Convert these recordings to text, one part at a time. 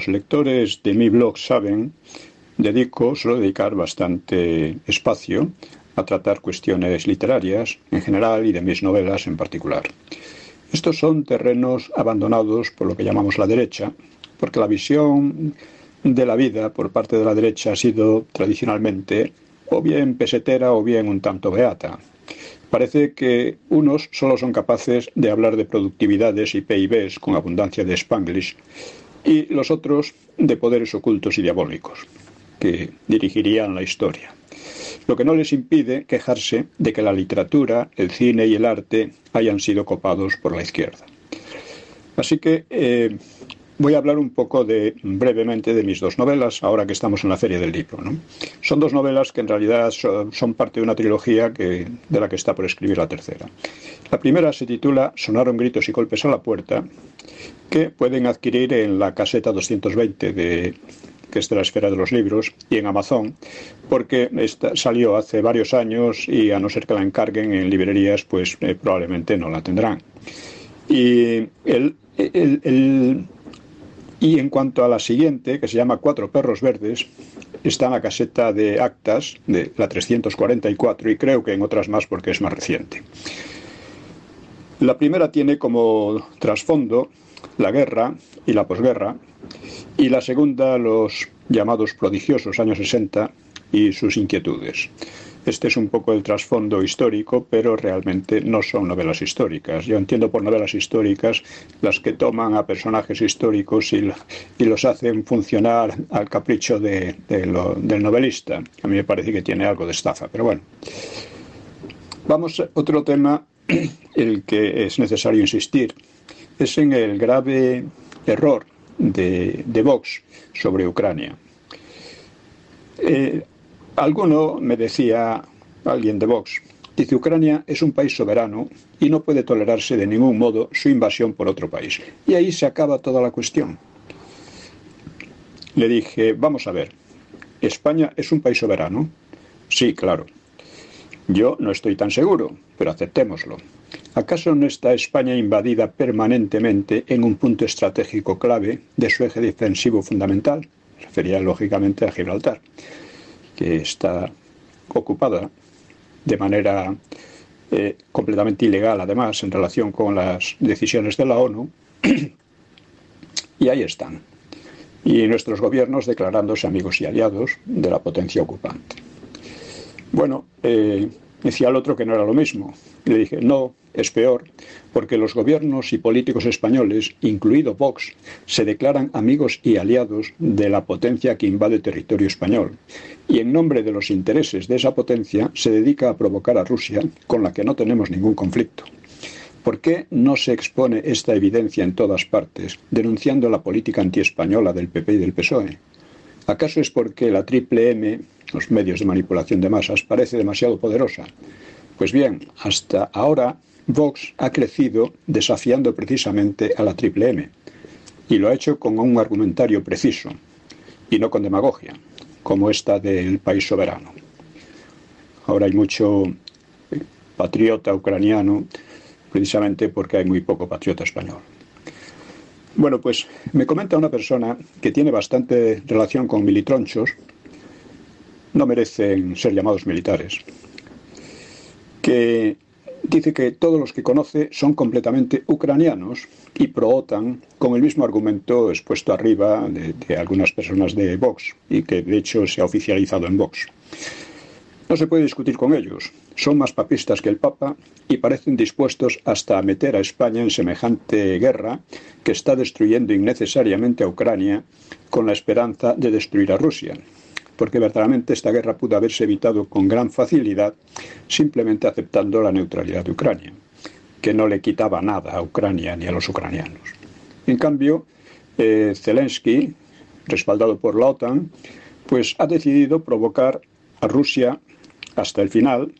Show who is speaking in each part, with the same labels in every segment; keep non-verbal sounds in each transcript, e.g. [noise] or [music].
Speaker 1: Los lectores de mi blog saben, dedico, suelo dedicar bastante espacio a tratar cuestiones literarias en general y de mis novelas en particular. Estos son terrenos abandonados por lo que llamamos la derecha, porque la visión de la vida por parte de la derecha ha sido tradicionalmente o bien pesetera o bien un tanto beata. Parece que unos solo son capaces de hablar de productividades y PIBs con abundancia de spanglish y los otros de poderes ocultos y diabólicos, que dirigirían la historia. Lo que no les impide quejarse de que la literatura, el cine y el arte hayan sido copados por la izquierda. Así que eh, voy a hablar un poco de, brevemente de mis dos novelas, ahora que estamos en la Feria del Libro. Son dos novelas que en realidad son, parte de una trilogía que, de la que está por escribir la tercera. La primera se titula Sonaron gritos y golpes a la puerta que pueden adquirir en la caseta 220 de que es de la esfera de los libros, y en Amazon, porque salió hace varios años y a no ser que la encarguen en librerías, pues eh, probablemente no la tendrán. Y, el, y en cuanto a la siguiente, que se llama Cuatro perros verdes, está en la caseta de actas de la 344 y creo que en otras más porque es más reciente. La primera tiene como trasfondo la guerra y la posguerra, y la segunda los llamados prodigiosos años 60 y sus inquietudes. Este es un poco el trasfondo histórico, pero realmente no son novelas históricas. Yo entiendo por novelas históricas las que toman a personajes históricos y, los hacen funcionar al capricho del novelista. A mí me parece que tiene algo de estafa, pero bueno. Vamos a otro tema, el que es necesario insistir, es en el grave error de, Vox sobre Ucrania. Eh, alguno me decía, alguien de Vox, dice Ucrania es un país soberano y no puede tolerarse de ningún modo su invasión por otro país. Y ahí se acaba toda la cuestión. Le dije, vamos a ver, ¿España es un país soberano? Sí, claro. Yo no estoy tan seguro, pero aceptémoslo. ¿Acaso no está España invadida permanentemente en un punto estratégico clave de su eje defensivo fundamental? Refería lógicamente a Gibraltar, que está ocupada de manera eh, completamente ilegal, además, en relación con las decisiones de la ONU. [clears throat] y ahí están. Y nuestros gobiernos declarándose amigos y aliados de la potencia ocupante. Bueno, eh, decía el otro que no era lo mismo. Le dije, no, es peor, porque los gobiernos y políticos españoles, incluido Vox, se declaran amigos y aliados de la potencia que invade territorio español, y en nombre de los intereses de esa potencia se dedica a provocar a Rusia, con la que no tenemos ningún conflicto. ¿Por qué no se expone esta evidencia en todas partes, denunciando la política antiespañola del PP y del PSOE? ¿Acaso es porque la triple M, los medios de manipulación de masas, parece demasiado poderosa? Pues bien, hasta ahora Vox ha crecido desafiando precisamente a la triple M y lo ha hecho con un argumentario preciso y no con demagogia, como esta del país soberano. Ahora hay mucho patriota ucraniano precisamente porque hay muy poco patriota español. Bueno, pues me comenta una persona que tiene bastante relación con militronchos, no merecen ser llamados militares, que dice que todos los que conoce son completamente ucranianos y pro-OTAN, con el mismo argumento expuesto arriba de, de, algunas personas de Vox y que de hecho se ha oficializado en Vox. No se puede discutir con ellos, son más papistas que el Papa y parecen dispuestos hasta a meter a España en semejante guerra que está destruyendo innecesariamente a Ucrania con la esperanza de destruir a Rusia porque verdaderamente esta guerra pudo haberse evitado con gran facilidad simplemente aceptando la neutralidad de Ucrania, que no le quitaba nada a Ucrania ni a los ucranianos. En cambio, eh, Zelensky, respaldado por la OTAN, pues ha decidido provocar a Rusia hasta el final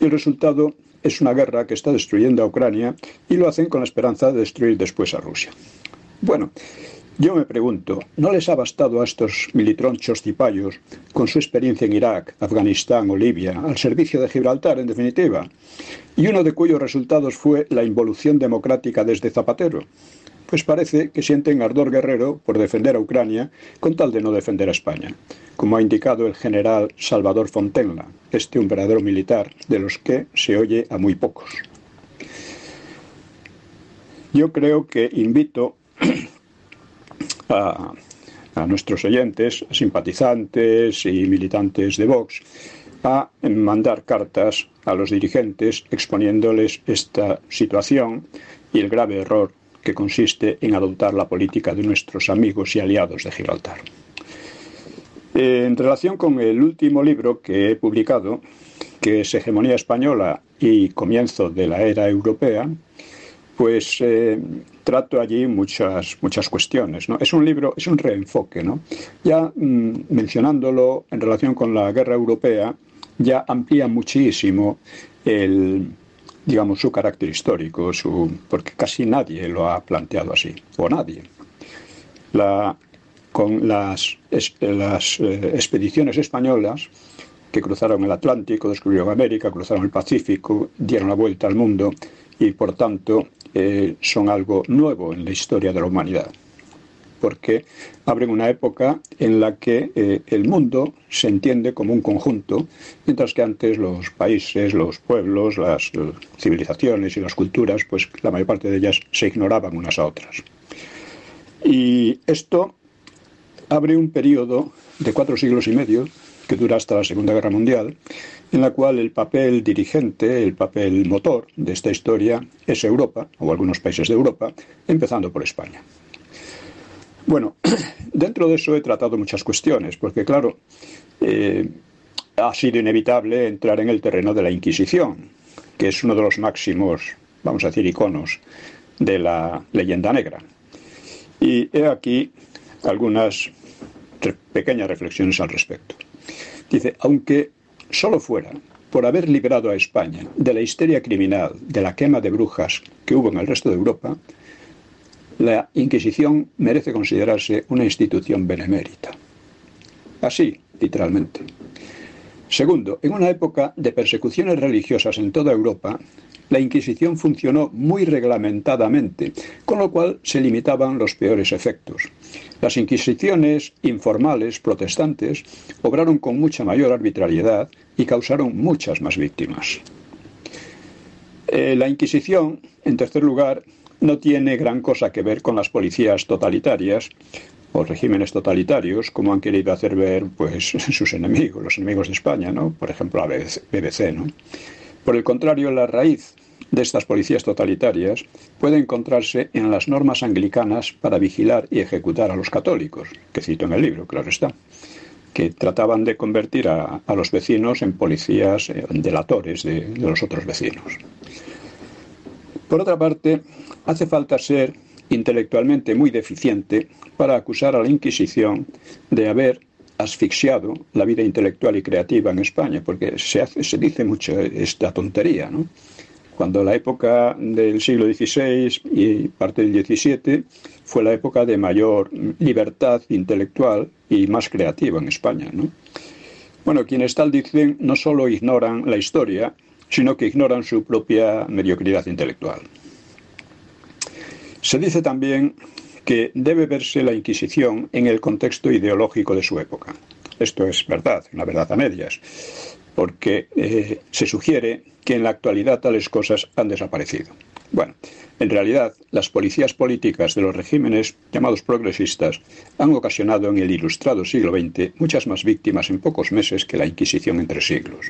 Speaker 1: y el resultado es una guerra que está destruyendo a Ucrania y lo hacen con la esperanza de destruir después a Rusia. Bueno, yo me pregunto, ¿no les ha bastado a estos militronchos cipayos, con su experiencia en Irak, Afganistán o Libia, al servicio de Gibraltar, en definitiva, y uno de cuyos resultados fue la involución democrática desde Zapatero? Pues parece que sienten ardor guerrero por defender a Ucrania con tal de no defender a España, como ha indicado el general Salvador Fontenla, este un verdadero militar de los que se oye a muy pocos. Yo creo que invito a, nuestros oyentes, simpatizantes y militantes de Vox, a mandar cartas a los dirigentes exponiéndoles esta situación y el grave error que consiste en adoptar la política de nuestros amigos y aliados de Gibraltar. En relación con el último libro que he publicado, que es Hegemonía Española y Comienzo de la Era Europea, pues eh, trato allí muchas, muchas cuestiones. ¿no? Es un libro, es un reenfoque. ¿no? Ya mm, mencionándolo en relación con la guerra europea, ya amplía muchísimo el, digamos, su carácter histórico, su, porque casi nadie lo ha planteado así, o nadie. Con las, las eh, expediciones españolas que cruzaron el Atlántico, descubrieron América, cruzaron el Pacífico, dieron la vuelta al mundo y por tanto eh, son algo nuevo en la historia de la humanidad, porque abren una época en la que eh, el mundo se entiende como un conjunto, mientras que antes los países, los pueblos, las eh, civilizaciones y las culturas, pues la mayor parte de ellas se ignoraban unas a otras. Y esto abre un periodo de cuatro siglos y medio que dura hasta la Segunda Guerra Mundial, en la cual el papel dirigente, el papel motor de esta historia es Europa, o algunos países de Europa, empezando por España. Bueno, [clears throat] dentro de eso he tratado muchas cuestiones, porque claro, eh, ha sido inevitable entrar en el terreno de la Inquisición, que es uno de los máximos, vamos a decir, iconos de la leyenda negra. Y he aquí algunas pequeñas reflexiones al respecto. Dice, aunque solo fuera por haber liberado a España de la histeria criminal, de la quema de brujas que hubo en el resto de Europa, la Inquisición merece considerarse una institución benemérita. Así, literalmente. Segundo, en una época de persecuciones religiosas en toda Europa, la Inquisición funcionó muy reglamentadamente, con lo cual se limitaban los peores efectos. Las inquisiciones informales protestantes obraron con mucha mayor arbitrariedad y causaron muchas más víctimas. Eh, la Inquisición, en tercer lugar, no tiene gran cosa que ver con las policías totalitarias o regímenes totalitarios, como han querido hacer ver pues, [laughs] sus enemigos, los enemigos de España, ¿no? por ejemplo la BBC. ¿no? Por el contrario, la raíz de estas policías totalitarias puede encontrarse en las normas anglicanas para vigilar y ejecutar a los católicos, que cito en el libro, claro está, que trataban de convertir a, los vecinos en policías eh, delatores de, de los otros vecinos. Por otra parte, hace falta ser intelectualmente muy deficiente para acusar a la Inquisición de haber asfixiado la vida intelectual y creativa en España, porque se, hace, se dice mucho esta tontería, ¿no? cuando la época del siglo XVI y parte del XVII fue la época de mayor libertad intelectual y más creativa en España. ¿no? Bueno, quienes tal dicen no solo ignoran la historia, sino que ignoran su propia mediocridad intelectual. Se dice también que debe verse la Inquisición en el contexto ideológico de su época. Esto es verdad, una verdad a medias, porque eh, se sugiere que en la actualidad tales cosas han desaparecido. Bueno, en realidad, las policías políticas de los regímenes llamados progresistas han ocasionado en el ilustrado siglo XX muchas más víctimas en pocos meses que la Inquisición entre siglos.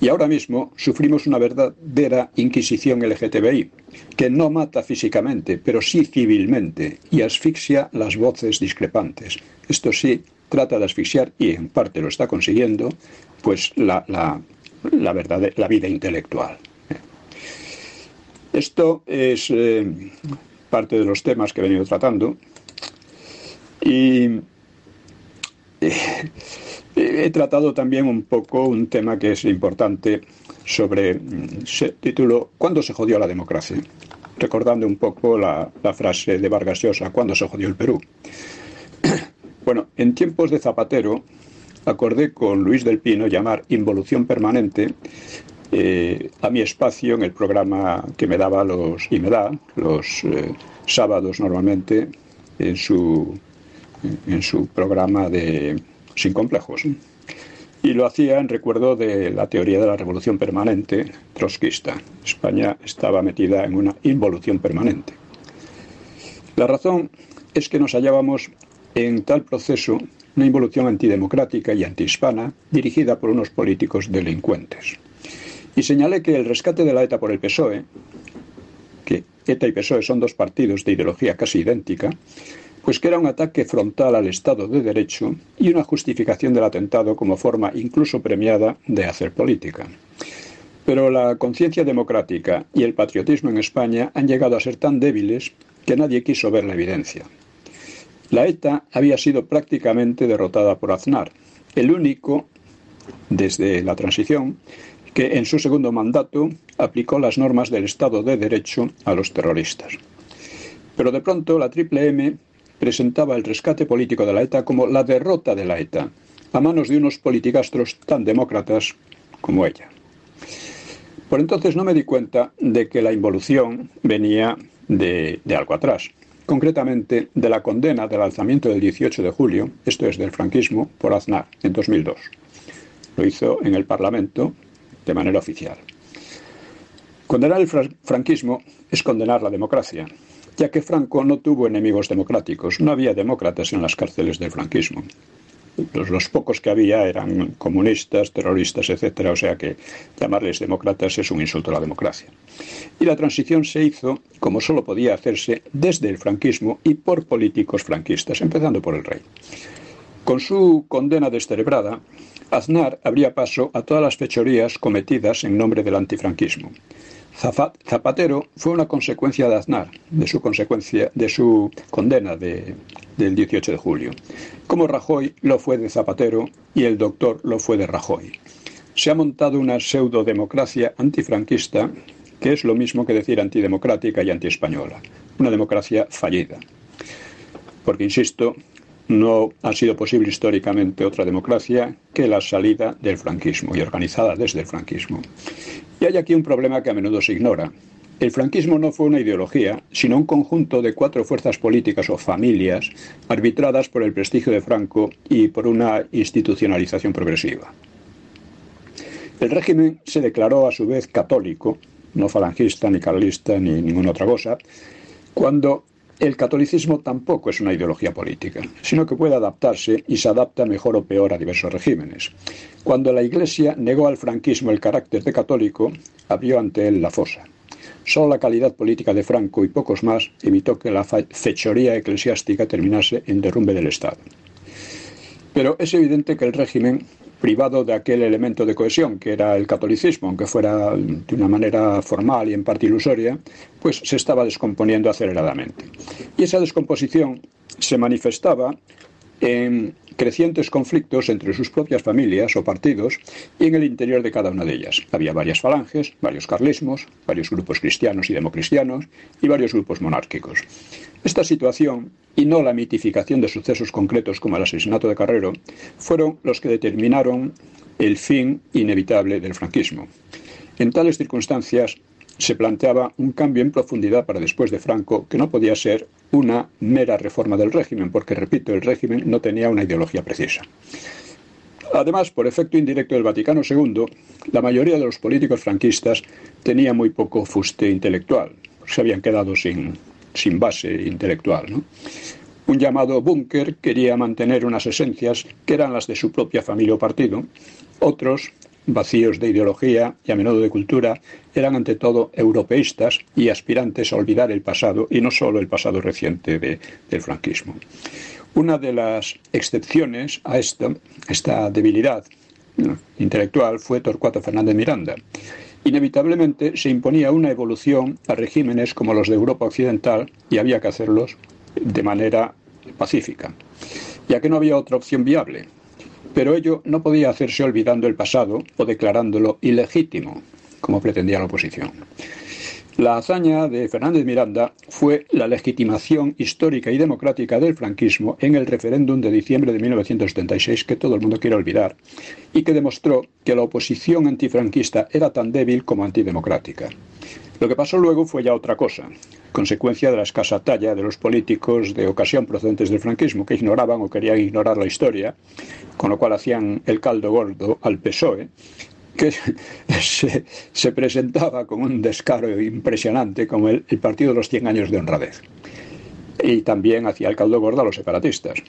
Speaker 1: Y ahora mismo sufrimos una verdadera Inquisición LGTBI, que no mata físicamente, pero sí civilmente, y asfixia las voces discrepantes. Esto sí, trata de asfixiar, y en parte lo está consiguiendo, pues la, la, verdad, la vida intelectual. Esto es eh, parte de los temas que he venido tratando y eh, he tratado también un poco un tema que es importante sobre, mm, se título ¿Cuándo se jodió la democracia? Recordando un poco la, la frase de Vargas Llosa, ¿cuándo se jodió el Perú? [clears throat] Bueno, en tiempos de Zapatero, acordé con Luis del Pino llamar Involución Permanente eh, a mi espacio en el programa que me daba los y me da los eh, sábados normalmente en su en su programa de Sin complejos. Y lo hacía en recuerdo de la teoría de la revolución permanente trotskista. España estaba metida en una involución permanente. La razón es que nos hallábamos en tal proceso una involución antidemocrática y antihispana dirigida por unos políticos delincuentes. Y señalé que el rescate de la ETA por el PSOE, que ETA y PSOE son dos partidos de ideología casi idéntica, pues que era un ataque frontal al Estado de Derecho y una justificación del atentado como forma incluso premiada de hacer política. Pero la conciencia democrática y el patriotismo en España han llegado a ser tan débiles que nadie quiso ver la evidencia. La ETA había sido prácticamente derrotada por Aznar, el único, desde la transición, que en su segundo mandato aplicó las normas del Estado de Derecho a los terroristas. Pero de pronto la Triple M presentaba el rescate político de la ETA como la derrota de la ETA, a manos de unos politicastros tan demócratas como ella. Por entonces no me di cuenta de que la involución venía de, algo atrás, concretamente de la condena del alzamiento del 18 de julio, esto es del franquismo, por Aznar en 2002. Lo hizo en el Parlamento de manera oficial. Condenar el franquismo es condenar la democracia, ya que Franco no tuvo enemigos democráticos, no había demócratas en las cárceles del franquismo los, pocos que había eran comunistas, terroristas, etcétera, o sea que llamarles demócratas es un insulto a la democracia. Y la transición se hizo como solo podía hacerse desde el franquismo y por políticos franquistas, empezando por el rey. Con su condena descerebrada, Aznar abría paso a todas las fechorías cometidas en nombre del antifranquismo. Zapatero fue una consecuencia de Aznar, de su consecuencia, de su condena de del 18 de julio, como Rajoy lo fue de Zapatero y el doctor lo fue de Rajoy. Se ha montado una pseudodemocracia antifranquista que es lo mismo que decir antidemocrática y antiespañola, una democracia fallida. Porque, insisto, no ha sido posible históricamente otra democracia que la salida del franquismo y organizada desde el franquismo. Y hay aquí un problema que a menudo se ignora. El franquismo no fue una ideología, sino un conjunto de cuatro fuerzas políticas o familias arbitradas por el prestigio de Franco y por una institucionalización progresiva. El régimen se declaró a su vez católico, no falangista, ni carlista, ni ninguna otra cosa, cuando el catolicismo tampoco es una ideología política, sino que puede adaptarse y se adapta mejor o peor a diversos regímenes. Cuando la Iglesia negó al franquismo el carácter de católico, abrió ante él la fosa. Solo la calidad política de Franco y pocos más evitó que la fechoría eclesiástica terminase en derrumbe del Estado. Pero es evidente que el régimen privado de aquel elemento de cohesión que era el catolicismo, aunque fuera de una manera formal y en parte ilusoria, pues se estaba descomponiendo aceleradamente. Y esa descomposición se manifestaba en crecientes conflictos entre sus propias familias o partidos y en el interior de cada una de ellas. Había varias falanges, varios carlismos, varios grupos cristianos y democristianos y varios grupos monárquicos. Esta situación, y no la mitificación de sucesos concretos como el asesinato de Carrero, fueron los que determinaron el fin inevitable del franquismo. En tales circunstancias se planteaba un cambio en profundidad para después de Franco que no podía ser una mera reforma del régimen, porque, repito, el régimen no tenía una ideología precisa. Además, por efecto indirecto del Vaticano II, la mayoría de los políticos franquistas tenía muy poco fuste intelectual, se habían quedado sin, sin base intelectual. Un llamado búnker quería mantener unas esencias que eran las de su propia familia o partido. Otros, vacíos de ideología y a menudo de cultura, eran ante todo europeístas y aspirantes a olvidar el pasado y no solo el pasado reciente del franquismo. Una de las excepciones a esto, esta debilidad intelectual fue Torcuato Fernández Miranda, Inevitablemente se imponía una evolución a regímenes como los de Europa Occidental y había que hacerlos de manera pacífica, ya que no había otra opción viable. Pero ello no podía hacerse olvidando el pasado o declarándolo ilegítimo, como pretendía la oposición. La hazaña de Fernández Miranda fue la legitimación histórica y democrática del franquismo en el referéndum de diciembre de 1976 que todo el mundo quiere olvidar y que demostró que la oposición antifranquista era tan débil como antidemocrática. Lo que pasó luego fue ya otra cosa, consecuencia de la escasa talla de los políticos de ocasión procedentes del franquismo que ignoraban o querían ignorar la historia, con lo cual hacían el caldo gordo al PSOE que [laughs] se, presentaba con un descaro impresionante como el, Partido de los 100 años de honradez. Y también hacía el caldo gordo a los separatistas.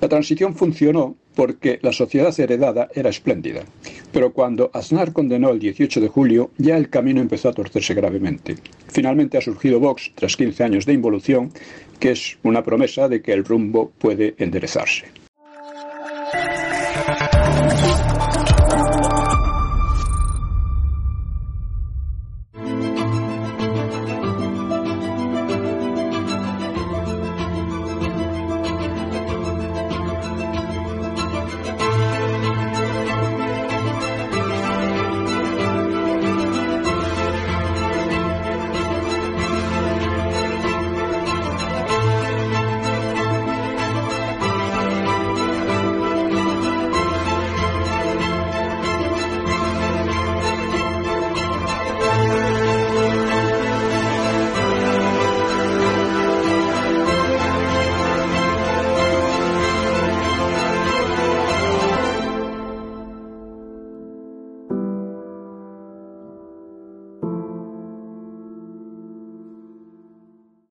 Speaker 1: La transición funcionó porque la sociedad heredada era espléndida, pero cuando Aznar condenó el 18 de julio ya el camino empezó a torcerse gravemente. Finalmente ha surgido Vox tras 15 años de involución, que es una promesa de que el rumbo puede enderezarse.